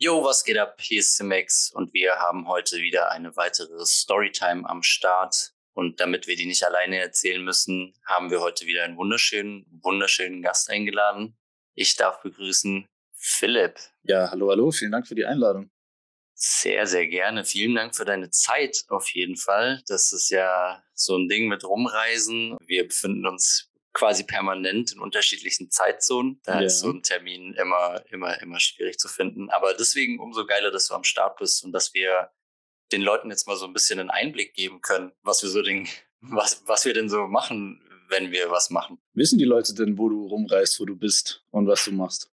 Jo, was geht ab? Hier ist Simex und wir haben heute wieder eine weitere Storytime am Start. Und damit wir die nicht alleine erzählen müssen, haben wir heute wieder einen wunderschönen, wunderschönen Gast eingeladen. Ich darf begrüßen Philipp. Ja, hallo, hallo. Vielen Dank für die Einladung. Sehr, sehr gerne. Vielen Dank für deine Zeit auf jeden Fall. Das ist ja so ein Ding mit Rumreisen. Wir befinden uns quasi permanent in unterschiedlichen Zeitzonen. Da ja. ist so ein Termin immer, immer, immer schwierig zu finden. Aber deswegen umso geiler, dass du am Start bist und dass wir den Leuten jetzt mal so ein bisschen einen Einblick geben können, was wir so den, was, was wir denn so machen, wenn wir was machen. Wissen die Leute denn, wo du rumreist, wo du bist und was du machst?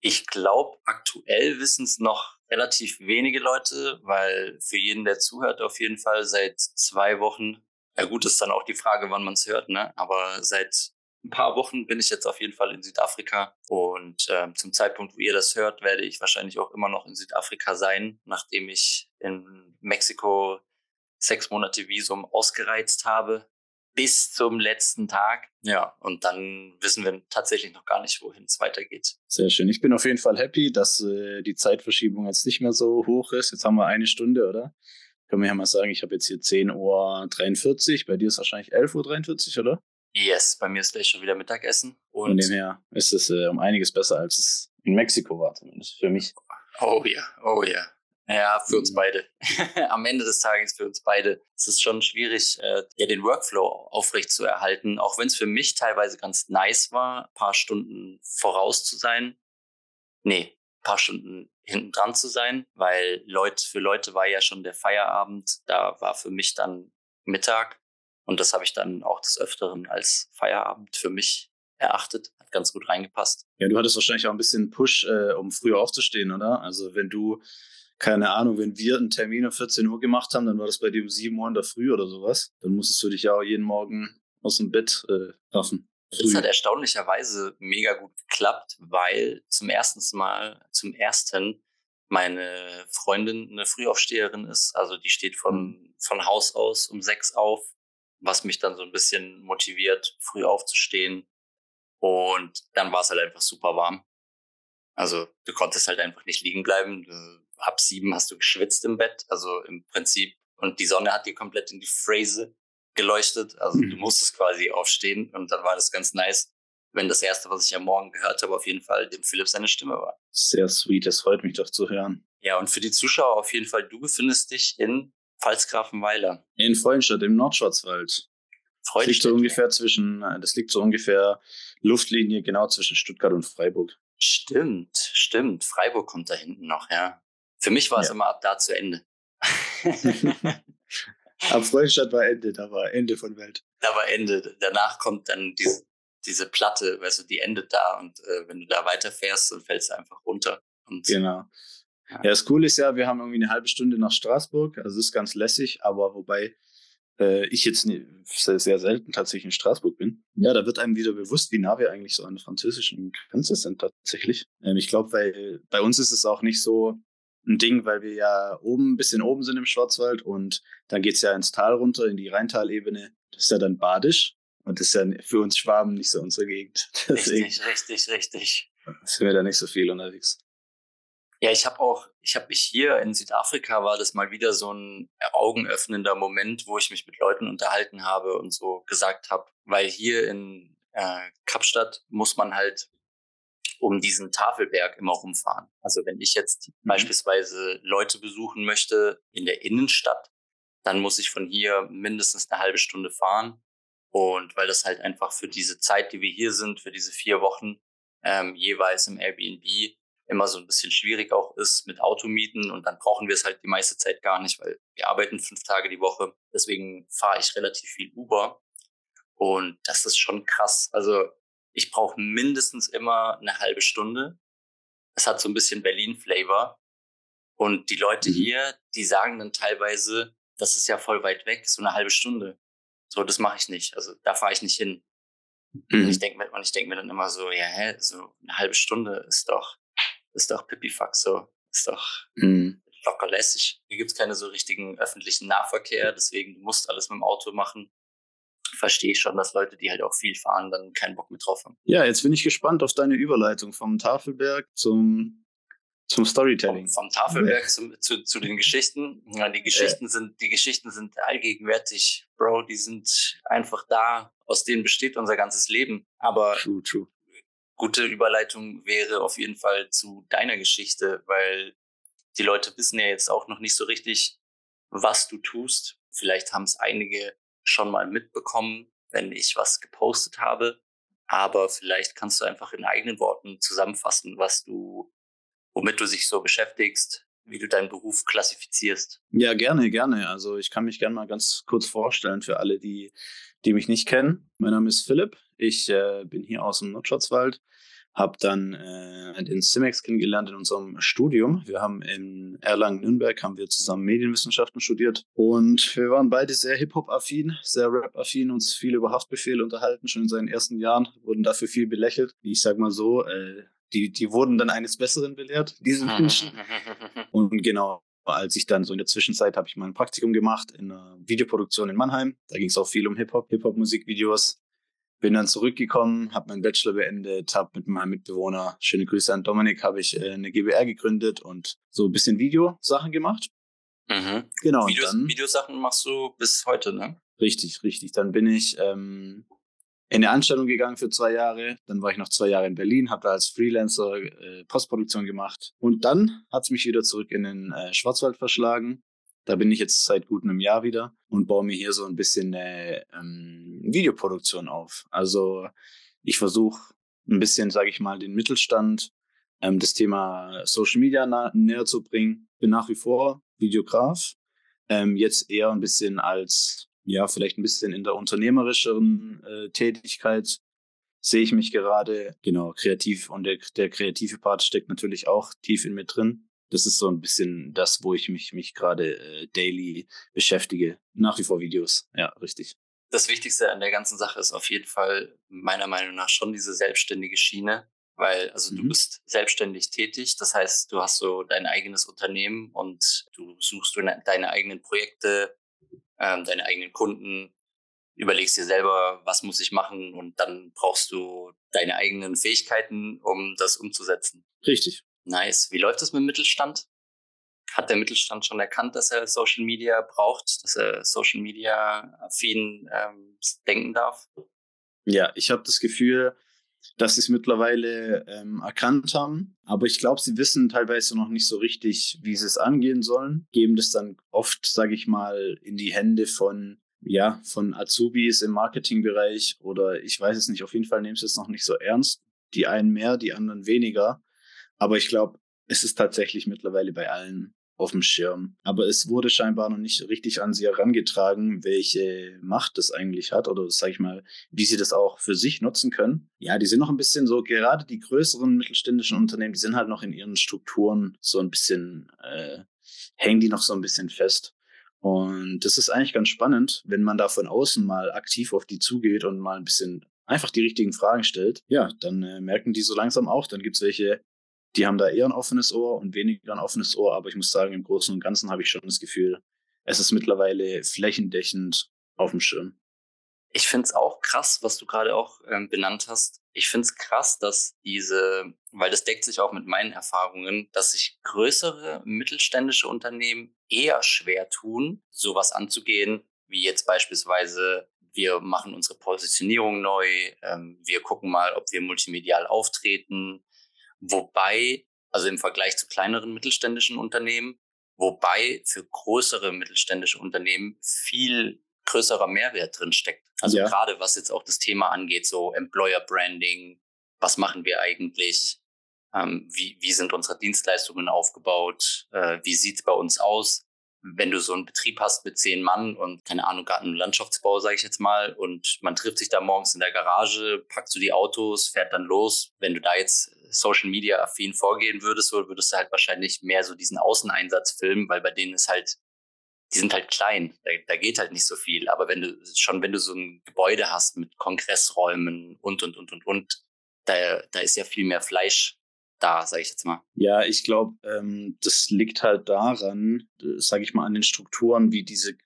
Ich glaube, aktuell wissen es noch relativ wenige Leute, weil für jeden, der zuhört, auf jeden Fall seit zwei Wochen, ja gut, ist dann auch die Frage, wann man es hört, ne? Aber seit ein paar Wochen bin ich jetzt auf jeden Fall in Südafrika und ähm, zum Zeitpunkt, wo ihr das hört, werde ich wahrscheinlich auch immer noch in Südafrika sein, nachdem ich in Mexiko sechs Monate Visum ausgereizt habe bis zum letzten Tag. Ja, und dann wissen wir tatsächlich noch gar nicht, wohin es weitergeht. Sehr schön. Ich bin auf jeden Fall happy, dass äh, die Zeitverschiebung jetzt nicht mehr so hoch ist. Jetzt haben wir eine Stunde, oder? Können wir ja mal sagen, ich habe jetzt hier 10.43 Uhr. Bei dir ist wahrscheinlich 11.43 Uhr, oder? Yes, bei mir ist gleich schon wieder Mittagessen. Und Von dem her ist es äh, um einiges besser, als es in Mexiko war, zumindest für mich. Oh ja, oh ja. Ja, für uns mhm. beide. Am Ende des Tages für uns beide. Es ist schon schwierig, äh, ja, den Workflow aufrecht zu erhalten, auch wenn es für mich teilweise ganz nice war, ein paar Stunden voraus zu sein. Nee, paar Stunden hinten dran zu sein, weil Leute, für Leute war ja schon der Feierabend, da war für mich dann Mittag und das habe ich dann auch des Öfteren als Feierabend für mich erachtet. Hat ganz gut reingepasst. Ja, du hattest wahrscheinlich auch ein bisschen Push, äh, um früher aufzustehen, oder? Also wenn du keine Ahnung, wenn wir einen Termin um 14 Uhr gemacht haben, dann war das bei dir um 7 Uhr in der Früh oder sowas. Dann musstest du dich ja auch jeden Morgen aus dem Bett äh, raffen. Das hat erstaunlicherweise mega gut geklappt, weil zum ersten Mal, zum ersten, meine Freundin eine Frühaufsteherin ist. Also die steht von, mhm. von Haus aus um sechs auf, was mich dann so ein bisschen motiviert, früh aufzustehen. Und dann war es halt einfach super warm. Also du konntest halt einfach nicht liegen bleiben. Ab sieben hast du geschwitzt im Bett, also im Prinzip. Und die Sonne hat dir komplett in die Phrase geleuchtet. Also mhm. du musstest quasi aufstehen und dann war das ganz nice, wenn das erste, was ich am Morgen gehört habe, auf jeden Fall dem Philipp seine Stimme war. Sehr sweet, das freut mich doch zu hören. Ja, und für die Zuschauer auf jeden Fall, du befindest dich in Pfalzgrafenweiler. In Freudenstadt im Nordschwarzwald. Freudenstadt. Das liegt so ungefähr zwischen, äh, das liegt so ungefähr Luftlinie genau zwischen Stuttgart und Freiburg. Stimmt, stimmt. Freiburg kommt da hinten noch, ja. Für mich war es ja. immer ab da zu Ende. ab Freudenstadt war Ende, da war Ende von Welt. Da war Ende. Danach kommt dann diese, diese Platte, weißt du, die endet da und äh, wenn du da weiterfährst, dann fällst du einfach runter. Und, genau. Ja. ja, das Coole ist ja, wir haben irgendwie eine halbe Stunde nach Straßburg, also ist ganz lässig, aber wobei äh, ich jetzt nie, sehr, sehr, selten tatsächlich in Straßburg bin. Ja, da wird einem wieder bewusst, wie nah wir eigentlich so an der französischen Grenze sind tatsächlich. Ähm, ich glaube, weil bei uns ist es auch nicht so, ein Ding, weil wir ja oben, ein bisschen oben sind im Schwarzwald und dann geht's ja ins Tal runter, in die Rheintalebene. Das ist ja dann badisch und das ist ja für uns Schwaben nicht so unsere Gegend. Deswegen richtig, richtig, richtig. Sind wir da nicht so viel unterwegs. Ja, ich habe auch, ich habe mich hier in Südafrika war das mal wieder so ein augenöffnender Moment, wo ich mich mit Leuten unterhalten habe und so gesagt habe, weil hier in äh, Kapstadt muss man halt um diesen Tafelberg immer rumfahren. Also wenn ich jetzt mhm. beispielsweise Leute besuchen möchte in der Innenstadt, dann muss ich von hier mindestens eine halbe Stunde fahren. Und weil das halt einfach für diese Zeit, die wir hier sind, für diese vier Wochen ähm, jeweils im Airbnb immer so ein bisschen schwierig auch ist mit Automieten und dann brauchen wir es halt die meiste Zeit gar nicht, weil wir arbeiten fünf Tage die Woche. Deswegen fahre ich relativ viel Uber und das ist schon krass. Also ich brauche mindestens immer eine halbe Stunde. Es hat so ein bisschen Berlin-Flavor. Und die Leute mhm. hier, die sagen dann teilweise, das ist ja voll weit weg, so eine halbe Stunde. So, das mache ich nicht. Also da fahre ich nicht hin. Mhm. Und ich denke mir, und ich denke mir dann immer so, ja, hä, so eine halbe Stunde ist doch, ist doch Pipifax so, ist doch mhm. locker lässig. Hier gibt's keine so richtigen öffentlichen Nahverkehr, deswegen du musst alles mit dem Auto machen verstehe ich schon, dass Leute, die halt auch viel fahren, dann keinen Bock mehr drauf haben. Ja, jetzt bin ich gespannt auf deine Überleitung vom Tafelberg zum Zum Storytelling. Vom, vom Tafelwerk zu, zu, zu, den Geschichten. Ja, die Geschichten äh. sind, die Geschichten sind allgegenwärtig, Bro. Die sind einfach da. Aus denen besteht unser ganzes Leben. Aber true, true. gute Überleitung wäre auf jeden Fall zu deiner Geschichte, weil die Leute wissen ja jetzt auch noch nicht so richtig, was du tust. Vielleicht haben es einige schon mal mitbekommen, wenn ich was gepostet habe. Aber vielleicht kannst du einfach in eigenen Worten zusammenfassen, was du womit du dich so beschäftigst, wie du deinen Beruf klassifizierst. Ja, gerne, gerne. Also ich kann mich gerne mal ganz kurz vorstellen für alle, die, die mich nicht kennen. Mein Name ist Philipp. Ich äh, bin hier aus dem Nordschwarzwald, habe dann äh, den Simex kennengelernt in unserem Studium. Wir haben in Erlangen-Nürnberg haben wir zusammen Medienwissenschaften studiert und wir waren beide sehr Hip-Hop-affin, sehr Rap-affin, uns viel über Haftbefehl unterhalten, schon in seinen ersten Jahren, wurden dafür viel belächelt. Ich sag mal so, äh, die, die wurden dann eines Besseren belehrt, diese Menschen. Und genau, als ich dann so in der Zwischenzeit habe ich mal ein Praktikum gemacht in einer Videoproduktion in Mannheim. Da ging es auch viel um Hip-Hop, Hip-Hop-Musikvideos. Bin dann zurückgekommen, habe meinen Bachelor beendet, habe mit meinem Mitbewohner, schöne Grüße an Dominik, habe ich äh, eine GBR gegründet und so ein bisschen Videosachen gemacht. Mhm. Genau. Videos, dann, Videosachen machst du bis heute, ne? Richtig, richtig. Dann bin ich ähm, in eine Anstellung gegangen für zwei Jahre. Dann war ich noch zwei Jahre in Berlin, habe da als Freelancer äh, Postproduktion gemacht. Und dann hat es mich wieder zurück in den äh, Schwarzwald verschlagen. Da bin ich jetzt seit gut einem Jahr wieder und baue mir hier so ein bisschen eine ähm, Videoproduktion auf. Also ich versuche ein bisschen, sage ich mal, den Mittelstand, ähm, das Thema Social Media näher zu bringen. Bin nach wie vor Videograf, ähm, jetzt eher ein bisschen als ja, vielleicht ein bisschen in der unternehmerischeren äh, Tätigkeit sehe ich mich gerade. Genau, kreativ und der, der kreative Part steckt natürlich auch tief in mir drin. Das ist so ein bisschen das, wo ich mich, mich gerade äh, daily beschäftige. Nach wie vor Videos, ja, richtig. Das Wichtigste an der ganzen Sache ist auf jeden Fall meiner Meinung nach schon diese selbstständige Schiene, weil also mhm. du bist selbstständig tätig, das heißt, du hast so dein eigenes Unternehmen und du suchst deine eigenen Projekte, ähm, deine eigenen Kunden, überlegst dir selber, was muss ich machen und dann brauchst du deine eigenen Fähigkeiten, um das umzusetzen. Richtig. Nice. Wie läuft es mit dem Mittelstand? Hat der Mittelstand schon erkannt, dass er Social Media braucht, dass er Social Media affin ähm, denken darf? Ja, ich habe das Gefühl, dass sie es mittlerweile ähm, erkannt haben. Aber ich glaube, sie wissen teilweise noch nicht so richtig, wie sie es angehen sollen. Geben das dann oft, sage ich mal, in die Hände von ja, von Azubis im Marketingbereich oder ich weiß es nicht. Auf jeden Fall nehmen sie es noch nicht so ernst. Die einen mehr, die anderen weniger. Aber ich glaube, es ist tatsächlich mittlerweile bei allen auf dem Schirm. Aber es wurde scheinbar noch nicht richtig an sie herangetragen, welche Macht das eigentlich hat oder sag ich mal, wie sie das auch für sich nutzen können. Ja, die sind noch ein bisschen so, gerade die größeren mittelständischen Unternehmen, die sind halt noch in ihren Strukturen so ein bisschen, äh, hängen die noch so ein bisschen fest. Und das ist eigentlich ganz spannend, wenn man da von außen mal aktiv auf die zugeht und mal ein bisschen einfach die richtigen Fragen stellt. Ja, dann äh, merken die so langsam auch, dann gibt's welche, die haben da eher ein offenes Ohr und weniger ein offenes Ohr. Aber ich muss sagen, im Großen und Ganzen habe ich schon das Gefühl, es ist mittlerweile flächendeckend auf dem Schirm. Ich finde es auch krass, was du gerade auch ähm, benannt hast. Ich finde es krass, dass diese, weil das deckt sich auch mit meinen Erfahrungen, dass sich größere mittelständische Unternehmen eher schwer tun, sowas anzugehen, wie jetzt beispielsweise wir machen unsere Positionierung neu, ähm, wir gucken mal, ob wir multimedial auftreten, Wobei, also im Vergleich zu kleineren mittelständischen Unternehmen, wobei für größere mittelständische Unternehmen viel größerer Mehrwert drin steckt. Also ja. gerade was jetzt auch das Thema angeht, so Employer Branding, was machen wir eigentlich? Ähm, wie, wie sind unsere Dienstleistungen aufgebaut? Äh, wie sieht's bei uns aus? Wenn du so einen Betrieb hast mit zehn Mann und keine Ahnung, Garten- und Landschaftsbau, sage ich jetzt mal, und man trifft sich da morgens in der Garage, packst du die Autos, fährt dann los. Wenn du da jetzt Social Media affin vorgehen würdest, würdest du halt wahrscheinlich mehr so diesen Außeneinsatz filmen, weil bei denen ist halt, die sind halt klein, da, da geht halt nicht so viel. Aber wenn du schon, wenn du so ein Gebäude hast mit Kongressräumen und und und und und, da, da ist ja viel mehr Fleisch da, sage ich jetzt mal. Ja, ich glaube, ähm, das liegt halt daran, äh, sage ich mal, an den Strukturen, wie diese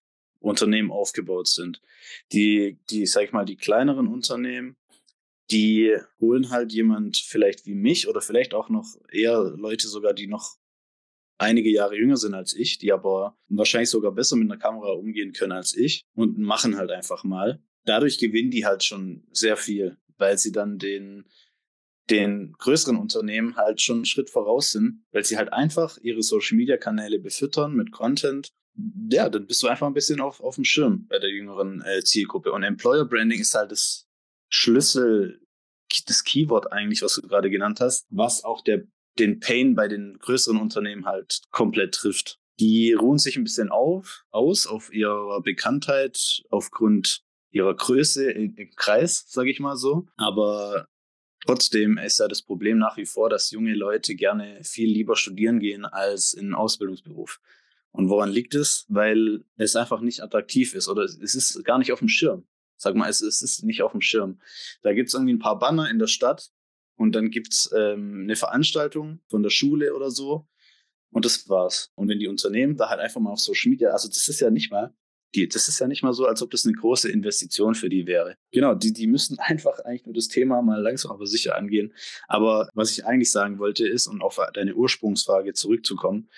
Unternehmen aufgebaut sind. Die, die, sag ich mal, die kleineren Unternehmen, die holen halt jemand vielleicht wie mich oder vielleicht auch noch eher Leute sogar, die noch einige Jahre jünger sind als ich, die aber wahrscheinlich sogar besser mit einer Kamera umgehen können als ich und machen halt einfach mal. Dadurch gewinnen die halt schon sehr viel, weil sie dann den, den größeren Unternehmen halt schon einen Schritt voraus sind, weil sie halt einfach ihre Social Media Kanäle befüttern mit Content. Ja, dann bist du einfach ein bisschen auf, auf dem Schirm bei der jüngeren äh, Zielgruppe. Und Employer Branding ist halt das Schlüssel, das Keyword eigentlich, was du gerade genannt hast, was auch der den Pain bei den größeren Unternehmen halt komplett trifft. Die ruhen sich ein bisschen auf, aus auf ihrer Bekanntheit aufgrund ihrer Größe im Kreis, sage ich mal so. Aber trotzdem ist ja das Problem nach wie vor, dass junge Leute gerne viel lieber studieren gehen als in einen Ausbildungsberuf. Und woran liegt es? Weil es einfach nicht attraktiv ist oder es ist gar nicht auf dem Schirm. Sag mal, es, ist nicht auf dem Schirm. Da gibt es irgendwie ein paar Banner in der Stadt, und dann gibt's ähm, eine Veranstaltung von der Schule oder so. Und das war's. Und wenn die Unternehmen da halt einfach mal auf Social Media, also das ist ja nicht mal, die, das ist ja nicht mal so, als ob das eine große Investition für die wäre. Genau, die, die müssen einfach eigentlich nur das Thema mal langsam aber sicher angehen. Aber was ich eigentlich sagen wollte ist, um auf deine Ursprungsfrage zurückzukommen,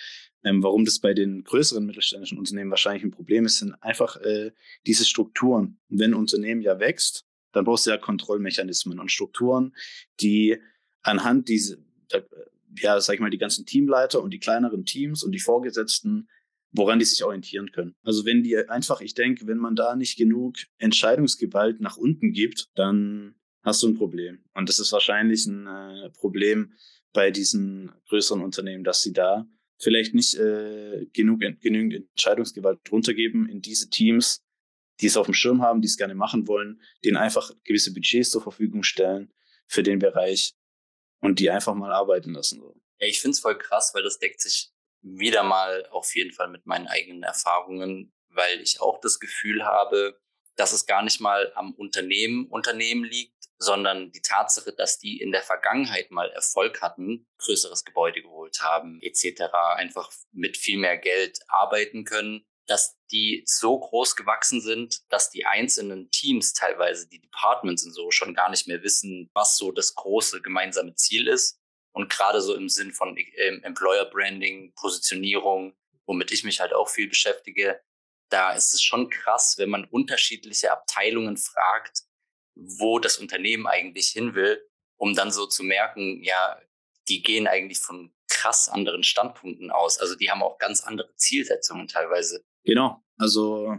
ähm, warum das bei den größeren mittelständischen Unternehmen wahrscheinlich ein Problem ist, sind einfach äh, diese Strukturen. Wenn ein Unternehmen ja wächst, dann brauchst du ja Kontrollmechanismen und Strukturen, die anhand diese, ja, sag ich mal, die ganzen Teamleiter und die kleineren Teams und die Vorgesetzten, woran die sich orientieren können. Also wenn die einfach, ich denke, wenn man da nicht genug Entscheidungsgewalt nach unten gibt, dann hast du ein Problem. Und das ist wahrscheinlich ein äh, Problem bei diesen größeren Unternehmen, dass sie da vielleicht nicht äh, genug, genügend Entscheidungsgewalt runtergeben in diese Teams, die es auf dem Schirm haben, die es gerne machen wollen, denen einfach gewisse Budgets zur Verfügung stellen für den Bereich und die einfach mal arbeiten lassen. So. Ja, ich finde es voll krass, weil das deckt sich wieder mal auf jeden Fall mit meinen eigenen Erfahrungen, weil ich auch das Gefühl habe, dass es gar nicht mal am Unternehmen Unternehmen liegt, sondern die Tatsache, dass die in der Vergangenheit mal Erfolg hatten, größeres Gebäude geholt haben, etc., einfach mit viel mehr Geld arbeiten können dass die so groß gewachsen sind, dass die einzelnen Teams, teilweise die Departments und so, schon gar nicht mehr wissen, was so das große gemeinsame Ziel ist. Und gerade so im Sinn von äh, Employer Branding, Positionierung, womit ich mich halt auch viel beschäftige, da ist es schon krass, wenn man unterschiedliche Abteilungen fragt, wo das Unternehmen eigentlich hin will, um dann so zu merken, ja, die gehen eigentlich von krass anderen Standpunkten aus. Also die haben auch ganz andere Zielsetzungen teilweise. Genau. Also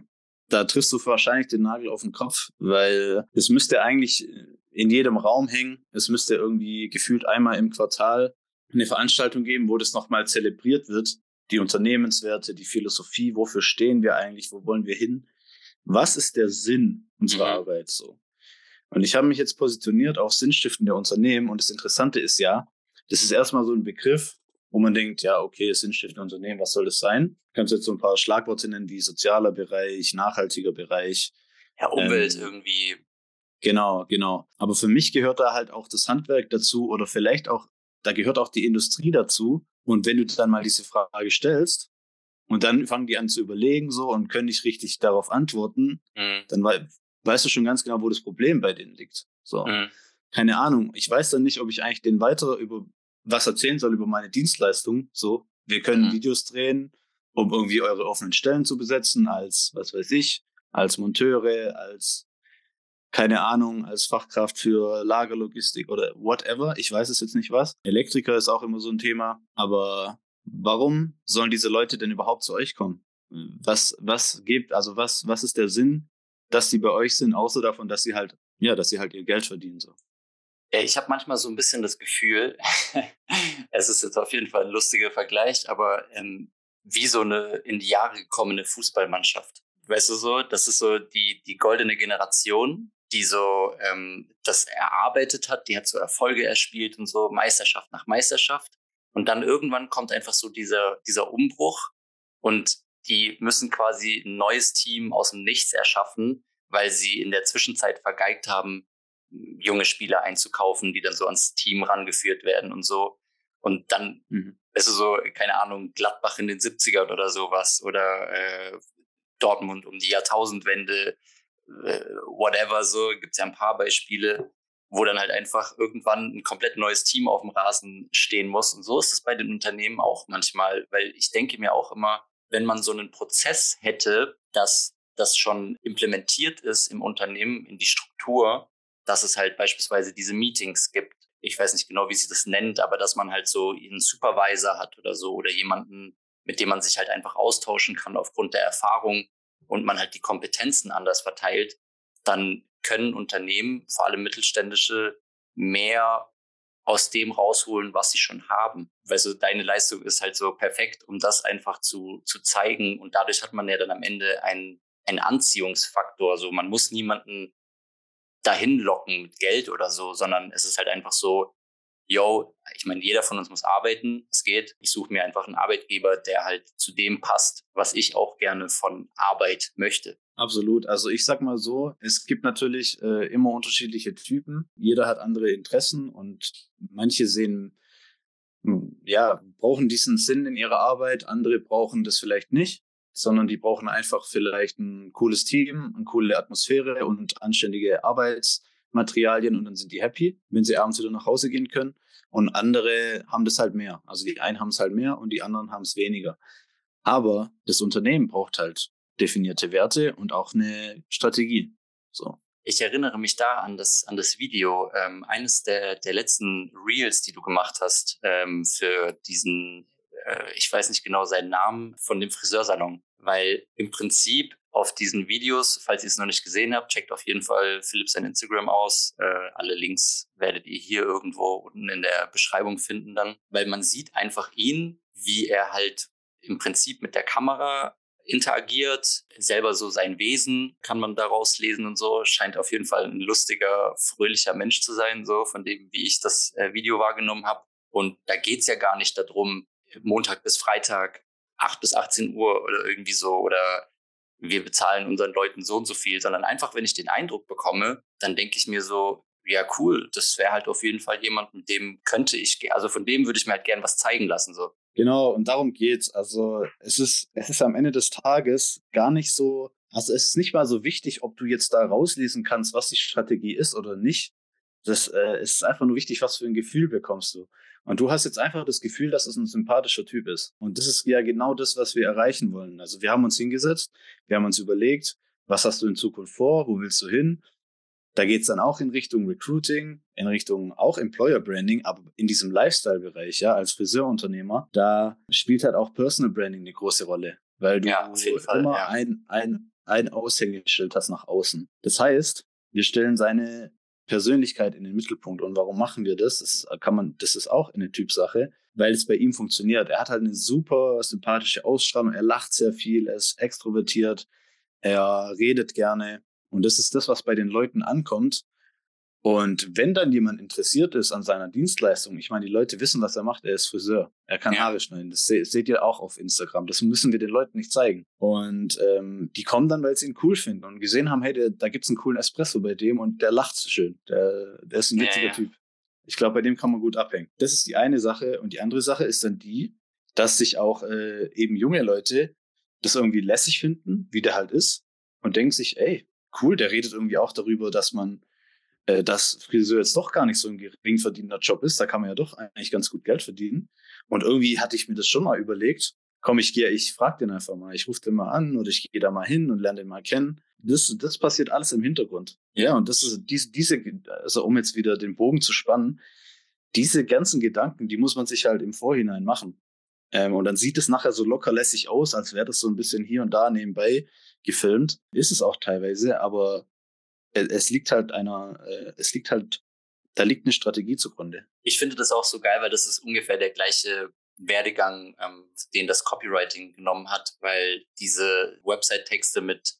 da triffst du wahrscheinlich den Nagel auf den Kopf, weil es müsste eigentlich in jedem Raum hängen. Es müsste irgendwie gefühlt einmal im Quartal eine Veranstaltung geben, wo das nochmal zelebriert wird. Die Unternehmenswerte, die Philosophie, wofür stehen wir eigentlich, wo wollen wir hin? Was ist der Sinn unserer mhm. Arbeit so? Und ich habe mich jetzt positioniert auf Sinnstiften der Unternehmen und das Interessante ist ja, das ist erstmal so ein Begriff, wo man denkt, ja, okay, sinnstiftende Unternehmen, was soll das sein? Kannst du jetzt so ein paar Schlagworte nennen wie sozialer Bereich, nachhaltiger Bereich. Ja, Umwelt ähm, irgendwie. Genau, genau. Aber für mich gehört da halt auch das Handwerk dazu oder vielleicht auch, da gehört auch die Industrie dazu. Und wenn du dann mal diese Frage stellst und dann fangen die an zu überlegen so und können nicht richtig darauf antworten, mhm. dann we weißt du schon ganz genau, wo das Problem bei denen liegt. So. Mhm. Keine Ahnung. Ich weiß dann nicht, ob ich eigentlich den weiter über was erzählen soll über meine Dienstleistung. So, wir können mhm. Videos drehen, um irgendwie eure offenen Stellen zu besetzen, als, was weiß ich, als Monteure, als, keine Ahnung, als Fachkraft für Lagerlogistik oder whatever. Ich weiß es jetzt nicht was. Elektriker ist auch immer so ein Thema. Aber warum sollen diese Leute denn überhaupt zu euch kommen? Was, was gibt, also was, was ist der Sinn, dass sie bei euch sind, außer davon, dass sie halt, ja, dass sie halt ihr Geld verdienen, so. Ich habe manchmal so ein bisschen das Gefühl, es ist jetzt auf jeden Fall ein lustiger Vergleich, aber ähm, wie so eine in die Jahre gekommene Fußballmannschaft. Weißt du so, das ist so die, die goldene Generation, die so ähm, das erarbeitet hat, die hat so Erfolge erspielt und so Meisterschaft nach Meisterschaft. Und dann irgendwann kommt einfach so dieser, dieser Umbruch und die müssen quasi ein neues Team aus dem Nichts erschaffen, weil sie in der Zwischenzeit vergeigt haben, junge Spieler einzukaufen, die dann so ans Team rangeführt werden und so. Und dann mhm. ist es so, keine Ahnung, Gladbach in den 70ern oder sowas oder äh, Dortmund um die Jahrtausendwende, whatever, so gibt's ja ein paar Beispiele. wo dann halt einfach irgendwann ein komplett neues Team auf dem Rasen stehen muss. Und so ist es bei den Unternehmen auch manchmal, weil ich denke mir auch immer, wenn man so einen Prozess hätte, dass das schon implementiert ist im Unternehmen, in die Struktur, dass es halt beispielsweise diese Meetings gibt. Ich weiß nicht genau, wie sie das nennt, aber dass man halt so einen Supervisor hat oder so oder jemanden, mit dem man sich halt einfach austauschen kann aufgrund der Erfahrung und man halt die Kompetenzen anders verteilt, dann können Unternehmen, vor allem mittelständische, mehr aus dem rausholen, was sie schon haben. Weil so deine Leistung ist halt so perfekt, um das einfach zu, zu zeigen. Und dadurch hat man ja dann am Ende einen, einen Anziehungsfaktor. So, man muss niemanden dahin locken mit Geld oder so, sondern es ist halt einfach so, yo, ich meine, jeder von uns muss arbeiten, es geht. Ich suche mir einfach einen Arbeitgeber, der halt zu dem passt, was ich auch gerne von Arbeit möchte. Absolut. Also ich sag mal so, es gibt natürlich äh, immer unterschiedliche Typen. Jeder hat andere Interessen und manche sehen, hm, ja, brauchen diesen Sinn in ihrer Arbeit, andere brauchen das vielleicht nicht, sondern die brauchen einfach vielleicht ein cooles Team, eine coole Atmosphäre und anständige Arbeitsmaterialien und dann sind die happy, wenn sie abends wieder nach Hause gehen können. Und andere haben das halt mehr. Also die einen haben es halt mehr und die anderen haben es weniger. Aber das Unternehmen braucht halt definierte Werte und auch eine Strategie. So. Ich erinnere mich da an das, an das Video, ähm, eines der, der letzten Reels, die du gemacht hast ähm, für diesen, äh, ich weiß nicht genau seinen Namen, von dem Friseursalon. Weil im Prinzip auf diesen Videos, falls ihr es noch nicht gesehen habt, checkt auf jeden Fall Philipp sein Instagram aus. Äh, alle Links werdet ihr hier irgendwo unten in der Beschreibung finden dann. Weil man sieht einfach ihn, wie er halt im Prinzip mit der Kamera interagiert, selber so sein Wesen kann man daraus lesen und so. Scheint auf jeden Fall ein lustiger, fröhlicher Mensch zu sein, so von dem, wie ich das äh, Video wahrgenommen habe. Und da geht's ja gar nicht darum, Montag bis Freitag, 8 bis 18 Uhr oder irgendwie so, oder wir bezahlen unseren Leuten so und so viel, sondern einfach, wenn ich den Eindruck bekomme, dann denke ich mir so, ja, cool, das wäre halt auf jeden Fall jemand, mit dem könnte ich, also von dem würde ich mir halt gern was zeigen lassen, so. Genau, und darum geht's. Also es ist, es ist am Ende des Tages gar nicht so, also es ist nicht mal so wichtig, ob du jetzt da rauslesen kannst, was die Strategie ist oder nicht. Das äh, ist einfach nur wichtig, was für ein Gefühl bekommst du. Und du hast jetzt einfach das Gefühl, dass es ein sympathischer Typ ist. Und das ist ja genau das, was wir erreichen wollen. Also wir haben uns hingesetzt, wir haben uns überlegt, was hast du in Zukunft vor, wo willst du hin? Da geht's dann auch in Richtung Recruiting, in Richtung auch Employer Branding, aber in diesem Lifestyle-Bereich, ja, als Friseurunternehmer, da spielt halt auch Personal Branding eine große Rolle, weil du ja, Fall, immer ja. ein, ein, ein Aushängeschild hast nach außen. Das heißt, wir stellen seine Persönlichkeit in den Mittelpunkt. Und warum machen wir das? Das kann man, das ist auch eine Typsache, weil es bei ihm funktioniert. Er hat halt eine super sympathische Ausstrahlung, er lacht sehr viel, er ist extrovertiert, er redet gerne. Und das ist das, was bei den Leuten ankommt. Und wenn dann jemand interessiert ist an seiner Dienstleistung, ich meine, die Leute wissen, was er macht, er ist Friseur, er kann ja. Haare schneiden, das se seht ihr auch auf Instagram, das müssen wir den Leuten nicht zeigen. Und ähm, die kommen dann, weil sie ihn cool finden und gesehen haben, hey, der, da gibt's einen coolen Espresso bei dem und der lacht so schön, der, der ist ein witziger ja, ja. Typ. Ich glaube, bei dem kann man gut abhängen. Das ist die eine Sache. Und die andere Sache ist dann die, dass sich auch äh, eben junge Leute das irgendwie lässig finden, wie der halt ist, und denken sich, ey, cool, der redet irgendwie auch darüber, dass man, dass Friseur jetzt doch gar nicht so ein gering verdienender Job ist. Da kann man ja doch eigentlich ganz gut Geld verdienen. Und irgendwie hatte ich mir das schon mal überlegt. Komm, ich gehe, ich frage den einfach mal. Ich rufe den mal an oder ich gehe da mal hin und lerne den mal kennen. Das, das passiert alles im Hintergrund. Ja, und das ist diese, diese, also um jetzt wieder den Bogen zu spannen, diese ganzen Gedanken, die muss man sich halt im Vorhinein machen. Ähm, und dann sieht es nachher so locker lässig aus, als wäre das so ein bisschen hier und da nebenbei gefilmt. Ist es auch teilweise, aber es liegt halt einer, äh, es liegt halt, da liegt eine Strategie zugrunde. Ich finde das auch so geil, weil das ist ungefähr der gleiche Werdegang, ähm, den das Copywriting genommen hat, weil diese Website-Texte mit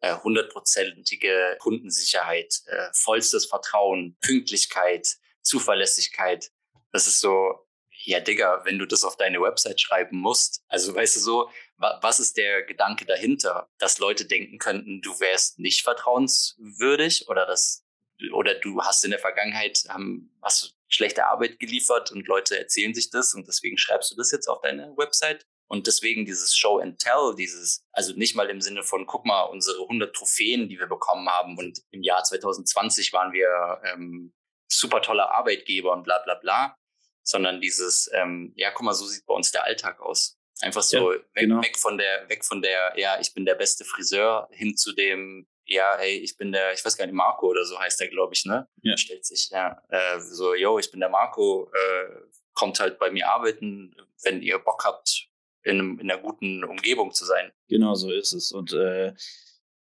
äh, hundertprozentige Kundensicherheit, äh, vollstes Vertrauen, Pünktlichkeit, Zuverlässigkeit, das ist so, ja, Digga, wenn du das auf deine Website schreiben musst, also weißt du so, was ist der Gedanke dahinter, dass Leute denken könnten, du wärst nicht vertrauenswürdig oder das, oder du hast in der Vergangenheit, haben, hast schlechte Arbeit geliefert und Leute erzählen sich das und deswegen schreibst du das jetzt auf deine Website. Und deswegen dieses Show and Tell, dieses, also nicht mal im Sinne von, guck mal, unsere 100 Trophäen, die wir bekommen haben. Und im Jahr 2020 waren wir ähm, super toller Arbeitgeber und bla bla bla, sondern dieses, ähm, ja, guck mal, so sieht bei uns der Alltag aus. Einfach so ja, weg, genau. weg von der, weg von der, ja, ich bin der beste Friseur hin zu dem, ja, ey, ich bin der, ich weiß gar nicht, Marco oder so heißt der, glaube ich, ne? Ja. Stellt sich, ja, äh, so, yo, ich bin der Marco, äh, kommt halt bei mir arbeiten, wenn ihr Bock habt, in, einem, in einer guten Umgebung zu sein. Genau, so ist es. Und äh,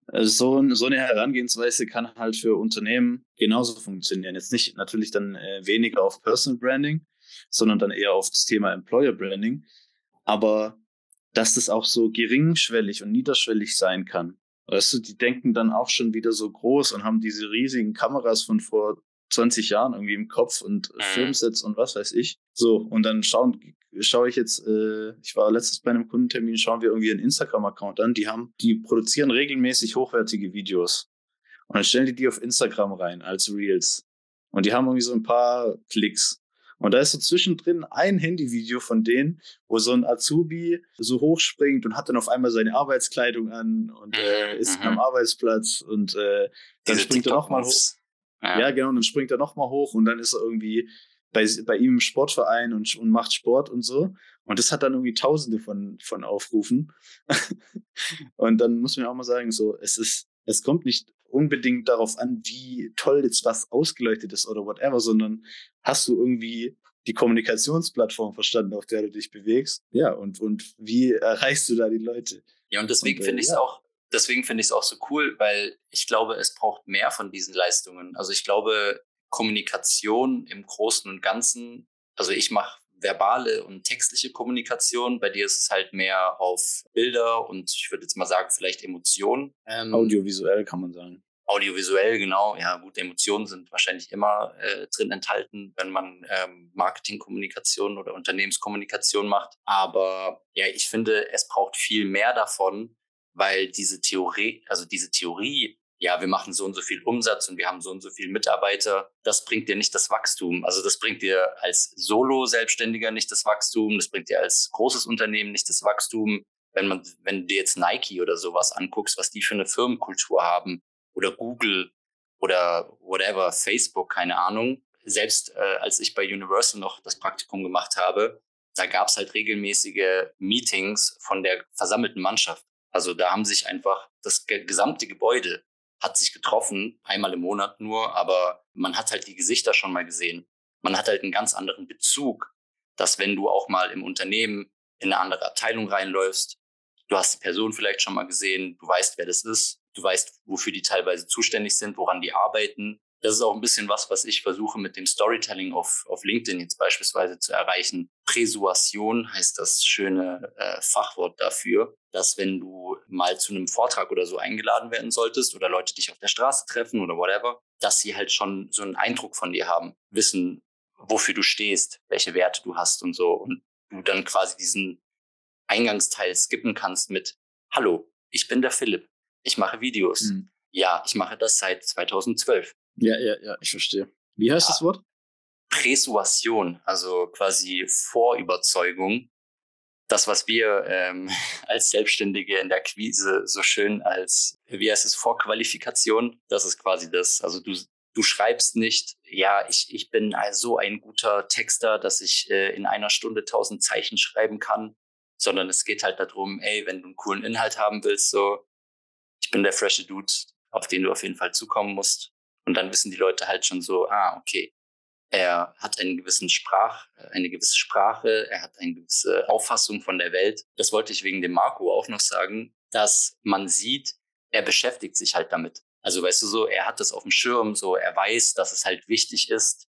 also so, so eine Herangehensweise kann halt für Unternehmen genauso funktionieren. Jetzt nicht natürlich dann äh, weniger auf Personal Branding, sondern dann eher auf das Thema Employer Branding. Aber dass das auch so geringschwellig und niederschwellig sein kann. Weißt du, die denken dann auch schon wieder so groß und haben diese riesigen Kameras von vor 20 Jahren irgendwie im Kopf und mhm. Filmsets und was weiß ich. So, und dann schauen, schaue ich jetzt, äh, ich war letztens bei einem Kundentermin, schauen wir irgendwie einen Instagram-Account an, die haben, die produzieren regelmäßig hochwertige Videos. Und dann stellen die die auf Instagram rein als Reels. Und die haben irgendwie so ein paar Klicks. Und da ist so zwischendrin ein Handyvideo von denen, wo so ein Azubi so hochspringt und hat dann auf einmal seine Arbeitskleidung an und äh, mhm, ist mhm. am Arbeitsplatz und äh, dann Diese springt er nochmal hoch. Ja. ja, genau, und dann springt er nochmal hoch und dann ist er irgendwie bei, bei ihm im Sportverein und, und macht Sport und so. Und das hat dann irgendwie tausende von, von Aufrufen. und dann muss man auch mal sagen, so, es ist, es kommt nicht unbedingt darauf an, wie toll jetzt was ausgeleuchtet ist oder whatever, sondern hast du irgendwie die Kommunikationsplattform verstanden, auf der du dich bewegst? Ja, und, und wie erreichst du da die Leute? Ja, und deswegen äh, finde ich es ja. auch, deswegen finde ich es auch so cool, weil ich glaube, es braucht mehr von diesen Leistungen. Also ich glaube, Kommunikation im Großen und Ganzen, also ich mache verbale und textliche Kommunikation. Bei dir ist es halt mehr auf Bilder und ich würde jetzt mal sagen, vielleicht Emotionen. Ähm, Audiovisuell kann man sagen. Audiovisuell, genau. Ja, gut, Emotionen sind wahrscheinlich immer äh, drin enthalten, wenn man ähm, Marketingkommunikation oder Unternehmenskommunikation macht. Aber ja, ich finde, es braucht viel mehr davon, weil diese Theorie, also diese Theorie ja, wir machen so und so viel Umsatz und wir haben so und so viele Mitarbeiter. Das bringt dir nicht das Wachstum. Also das bringt dir als Solo-Selbstständiger nicht das Wachstum. Das bringt dir als großes Unternehmen nicht das Wachstum. Wenn man, wenn du dir jetzt Nike oder sowas anguckst, was die für eine Firmenkultur haben oder Google oder whatever, Facebook, keine Ahnung. Selbst äh, als ich bei Universal noch das Praktikum gemacht habe, da gab es halt regelmäßige Meetings von der versammelten Mannschaft. Also da haben sich einfach das gesamte Gebäude hat sich getroffen, einmal im Monat nur, aber man hat halt die Gesichter schon mal gesehen. Man hat halt einen ganz anderen Bezug, dass wenn du auch mal im Unternehmen in eine andere Abteilung reinläufst, du hast die Person vielleicht schon mal gesehen, du weißt, wer das ist, du weißt, wofür die teilweise zuständig sind, woran die arbeiten, das ist auch ein bisschen was, was ich versuche mit dem Storytelling auf, auf LinkedIn jetzt beispielsweise zu erreichen. Präsuation heißt das schöne äh, Fachwort dafür, dass wenn du mal zu einem Vortrag oder so eingeladen werden solltest oder Leute dich auf der Straße treffen oder whatever, dass sie halt schon so einen Eindruck von dir haben, wissen, wofür du stehst, welche Werte du hast und so. Und du dann quasi diesen Eingangsteil skippen kannst mit Hallo, ich bin der Philipp, ich mache Videos. Mhm. Ja, ich mache das seit 2012. Ja, ja, ja, ich verstehe. Wie heißt ja. das Wort? Präsuation, also quasi Vorüberzeugung. Das, was wir ähm, als Selbstständige in der Quise so schön als, wie heißt es, Vorqualifikation, das ist quasi das. Also du, du schreibst nicht, ja, ich, ich bin so ein guter Texter, dass ich äh, in einer Stunde tausend Zeichen schreiben kann, sondern es geht halt darum, ey, wenn du einen coolen Inhalt haben willst, so, ich bin der frische Dude, auf den du auf jeden Fall zukommen musst. Und dann wissen die Leute halt schon so, ah, okay, er hat einen gewissen Sprach, eine gewisse Sprache, er hat eine gewisse Auffassung von der Welt. Das wollte ich wegen dem Marco auch noch sagen, dass man sieht, er beschäftigt sich halt damit. Also weißt du so, er hat das auf dem Schirm, so er weiß, dass es halt wichtig ist.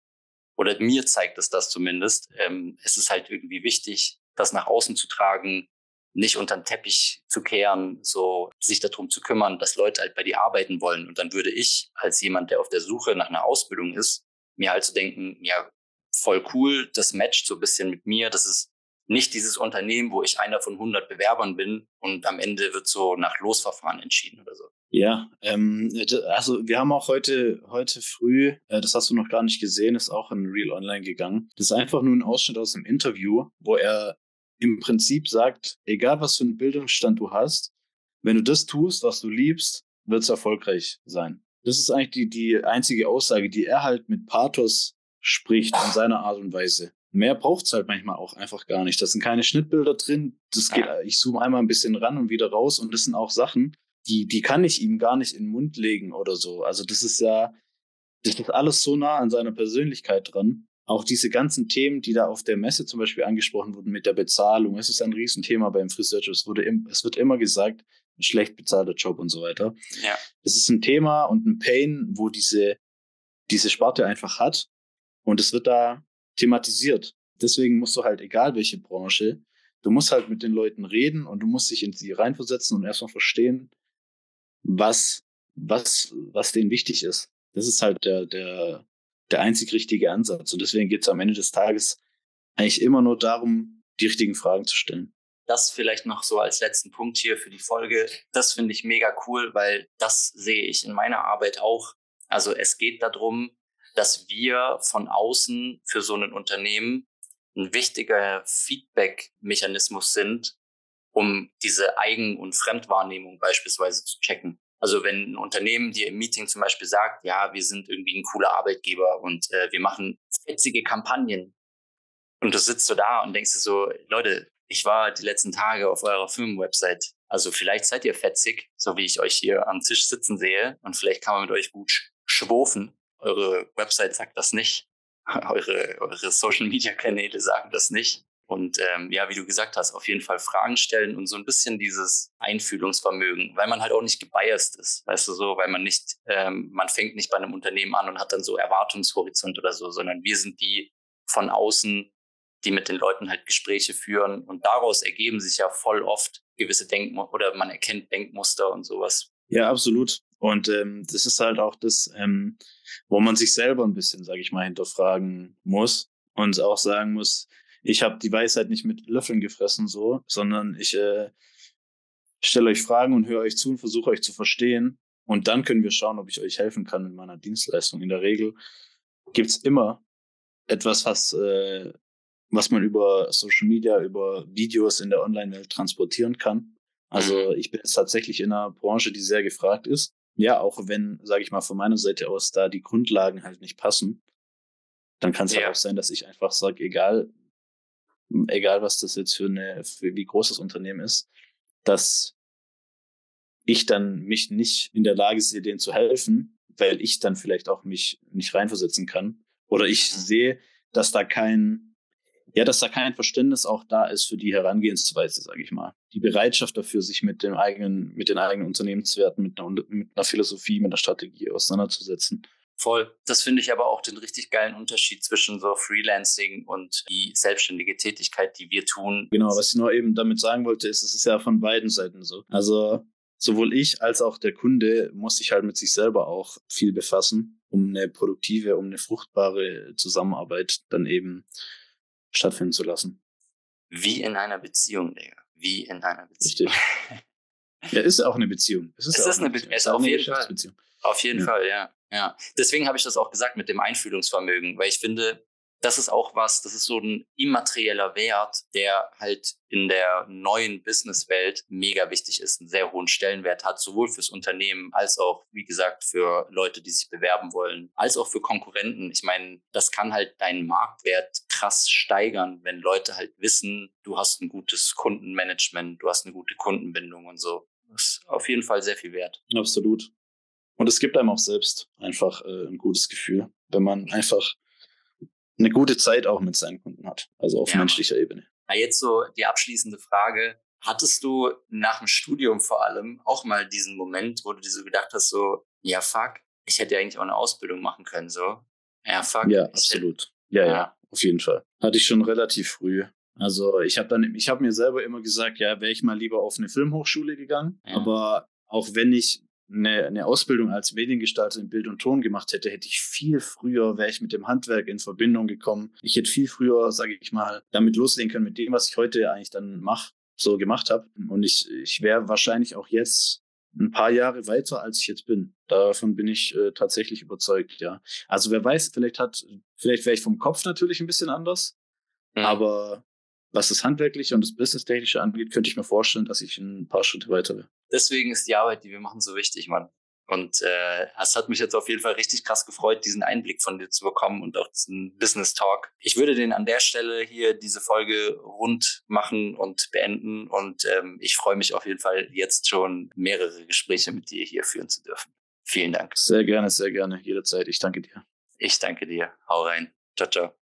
Oder mir zeigt es das zumindest. Ähm, es ist halt irgendwie wichtig, das nach außen zu tragen, nicht unter den Teppich zu kehren, so sich darum zu kümmern, dass Leute halt bei dir arbeiten wollen. Und dann würde ich als jemand, der auf der Suche nach einer Ausbildung ist, mir halt zu so denken, ja, voll cool, das matcht so ein bisschen mit mir. Das ist nicht dieses Unternehmen, wo ich einer von 100 Bewerbern bin und am Ende wird so nach Losverfahren entschieden oder so. Ja, ähm, also wir haben auch heute, heute früh, äh, das hast du noch gar nicht gesehen, ist auch in Real Online gegangen. Das ist einfach nur ein Ausschnitt aus einem Interview, wo er im Prinzip sagt, egal was für einen Bildungsstand du hast, wenn du das tust, was du liebst, wird es erfolgreich sein. Das ist eigentlich die, die einzige Aussage, die er halt mit Pathos spricht in seiner Art und Weise. Mehr braucht es halt manchmal auch einfach gar nicht. Da sind keine Schnittbilder drin. Das geht, ich zoome einmal ein bisschen ran und wieder raus und das sind auch Sachen, die, die kann ich ihm gar nicht in den Mund legen oder so. Also das ist ja, das ist alles so nah an seiner Persönlichkeit dran. Auch diese ganzen Themen, die da auf der Messe zum Beispiel angesprochen wurden mit der Bezahlung, es ist ein Riesenthema beim Friseurjob. Es, wurde im, es wird immer gesagt, ein schlecht bezahlter Job und so weiter. Ja. Es ist ein Thema und ein Pain, wo diese, diese Sparte einfach hat. Und es wird da thematisiert. Deswegen musst du halt, egal welche Branche, du musst halt mit den Leuten reden und du musst dich in sie reinversetzen und erstmal verstehen, was, was, was denen wichtig ist. Das ist halt der, der, der einzig richtige Ansatz. Und deswegen geht es am Ende des Tages eigentlich immer nur darum, die richtigen Fragen zu stellen. Das vielleicht noch so als letzten Punkt hier für die Folge. Das finde ich mega cool, weil das sehe ich in meiner Arbeit auch. Also es geht darum, dass wir von außen für so ein Unternehmen ein wichtiger Feedback-Mechanismus sind, um diese Eigen- und Fremdwahrnehmung beispielsweise zu checken. Also wenn ein Unternehmen dir im Meeting zum Beispiel sagt, ja, wir sind irgendwie ein cooler Arbeitgeber und äh, wir machen fetzige Kampagnen und du sitzt so da und denkst dir so, Leute, ich war die letzten Tage auf eurer Firmenwebsite. Also vielleicht seid ihr fetzig, so wie ich euch hier am Tisch sitzen sehe und vielleicht kann man mit euch gut schwofen. Eure Website sagt das nicht. Eure, eure Social-Media-Kanäle sagen das nicht. Und ähm, ja, wie du gesagt hast, auf jeden Fall Fragen stellen und so ein bisschen dieses Einfühlungsvermögen, weil man halt auch nicht gebiased ist, weißt du so, weil man nicht, ähm, man fängt nicht bei einem Unternehmen an und hat dann so Erwartungshorizont oder so, sondern wir sind die von außen, die mit den Leuten halt Gespräche führen und daraus ergeben sich ja voll oft gewisse Denkmuster oder man erkennt Denkmuster und sowas. Ja, absolut. Und ähm, das ist halt auch das, ähm, wo man sich selber ein bisschen, sage ich mal, hinterfragen muss und auch sagen muss, ich habe die Weisheit nicht mit Löffeln gefressen, so, sondern ich äh, stelle euch Fragen und höre euch zu und versuche euch zu verstehen. Und dann können wir schauen, ob ich euch helfen kann mit meiner Dienstleistung. In der Regel gibt's immer etwas, was, äh, was man über Social Media, über Videos in der Online-Welt transportieren kann. Also ich bin jetzt tatsächlich in einer Branche, die sehr gefragt ist. Ja, auch wenn, sage ich mal, von meiner Seite aus da die Grundlagen halt nicht passen, dann kann es halt ja. halt auch sein, dass ich einfach sage, egal, egal was das jetzt für eine, für wie groß das Unternehmen ist, dass ich dann mich nicht in der Lage sehe, denen zu helfen, weil ich dann vielleicht auch mich nicht reinversetzen kann. Oder ich mhm. sehe, dass da kein, ja, dass da kein Verständnis auch da ist für die Herangehensweise, sage ich mal. Die Bereitschaft dafür, sich mit dem eigenen, mit den eigenen Unternehmenswerten, mit einer, mit einer Philosophie, mit einer Strategie auseinanderzusetzen. Voll. Das finde ich aber auch den richtig geilen Unterschied zwischen so Freelancing und die selbstständige Tätigkeit, die wir tun. Genau, was ich nur eben damit sagen wollte, ist, es ist ja von beiden Seiten so. Also sowohl ich als auch der Kunde muss sich halt mit sich selber auch viel befassen, um eine produktive, um eine fruchtbare Zusammenarbeit dann eben stattfinden zu lassen. Wie in einer Beziehung, Digga. Wie in einer Beziehung. Richtig. ja, ist auch eine Beziehung. Es ist, es ist eine, Beziehung. Be ist auf jeden Fall. Auf jeden ja. Fall, ja. Ja. Deswegen habe ich das auch gesagt mit dem Einfühlungsvermögen, weil ich finde, das ist auch was, das ist so ein immaterieller Wert, der halt in der neuen Businesswelt mega wichtig ist, einen sehr hohen Stellenwert hat, sowohl fürs Unternehmen als auch, wie gesagt, für Leute, die sich bewerben wollen, als auch für Konkurrenten. Ich meine, das kann halt deinen Marktwert krass steigern, wenn Leute halt wissen, du hast ein gutes Kundenmanagement, du hast eine gute Kundenbindung und so. Das ist auf jeden Fall sehr viel wert. Absolut. Und es gibt einem auch selbst einfach äh, ein gutes Gefühl, wenn man einfach eine gute Zeit auch mit seinen Kunden hat, also auf ja. menschlicher Ebene. Na, jetzt so die abschließende Frage. Hattest du nach dem Studium vor allem auch mal diesen Moment, wo du dir so gedacht hast, so, ja, fuck, ich hätte ja eigentlich auch eine Ausbildung machen können, so. Ja, fuck. Ja, absolut. Ja, ja, ja, auf jeden Fall. Hatte ich schon relativ früh. Also ich habe dann, ich habe mir selber immer gesagt, ja, wäre ich mal lieber auf eine Filmhochschule gegangen. Ja. Aber auch wenn ich eine, eine Ausbildung als Mediengestalter in Bild und Ton gemacht hätte, hätte ich viel früher, wäre ich mit dem Handwerk in Verbindung gekommen. Ich hätte viel früher, sage ich mal, damit loslegen können mit dem, was ich heute eigentlich dann mache, so gemacht habe. Und ich, ich wäre wahrscheinlich auch jetzt ein paar Jahre weiter, als ich jetzt bin. Davon bin ich äh, tatsächlich überzeugt, ja. Also wer weiß, vielleicht hat, vielleicht wäre ich vom Kopf natürlich ein bisschen anders, mhm. aber was das Handwerkliche und das Business-Technische angeht, könnte ich mir vorstellen, dass ich ein paar Schritte weiter wäre. Deswegen ist die Arbeit, die wir machen, so wichtig, Mann. Und äh, es hat mich jetzt auf jeden Fall richtig krass gefreut, diesen Einblick von dir zu bekommen und auch diesen Business Talk. Ich würde den an der Stelle hier diese Folge rund machen und beenden. Und ähm, ich freue mich auf jeden Fall jetzt schon mehrere Gespräche mit dir hier führen zu dürfen. Vielen Dank. Sehr gerne, sehr gerne, jederzeit. Ich danke dir. Ich danke dir. Hau rein. Ciao, ciao.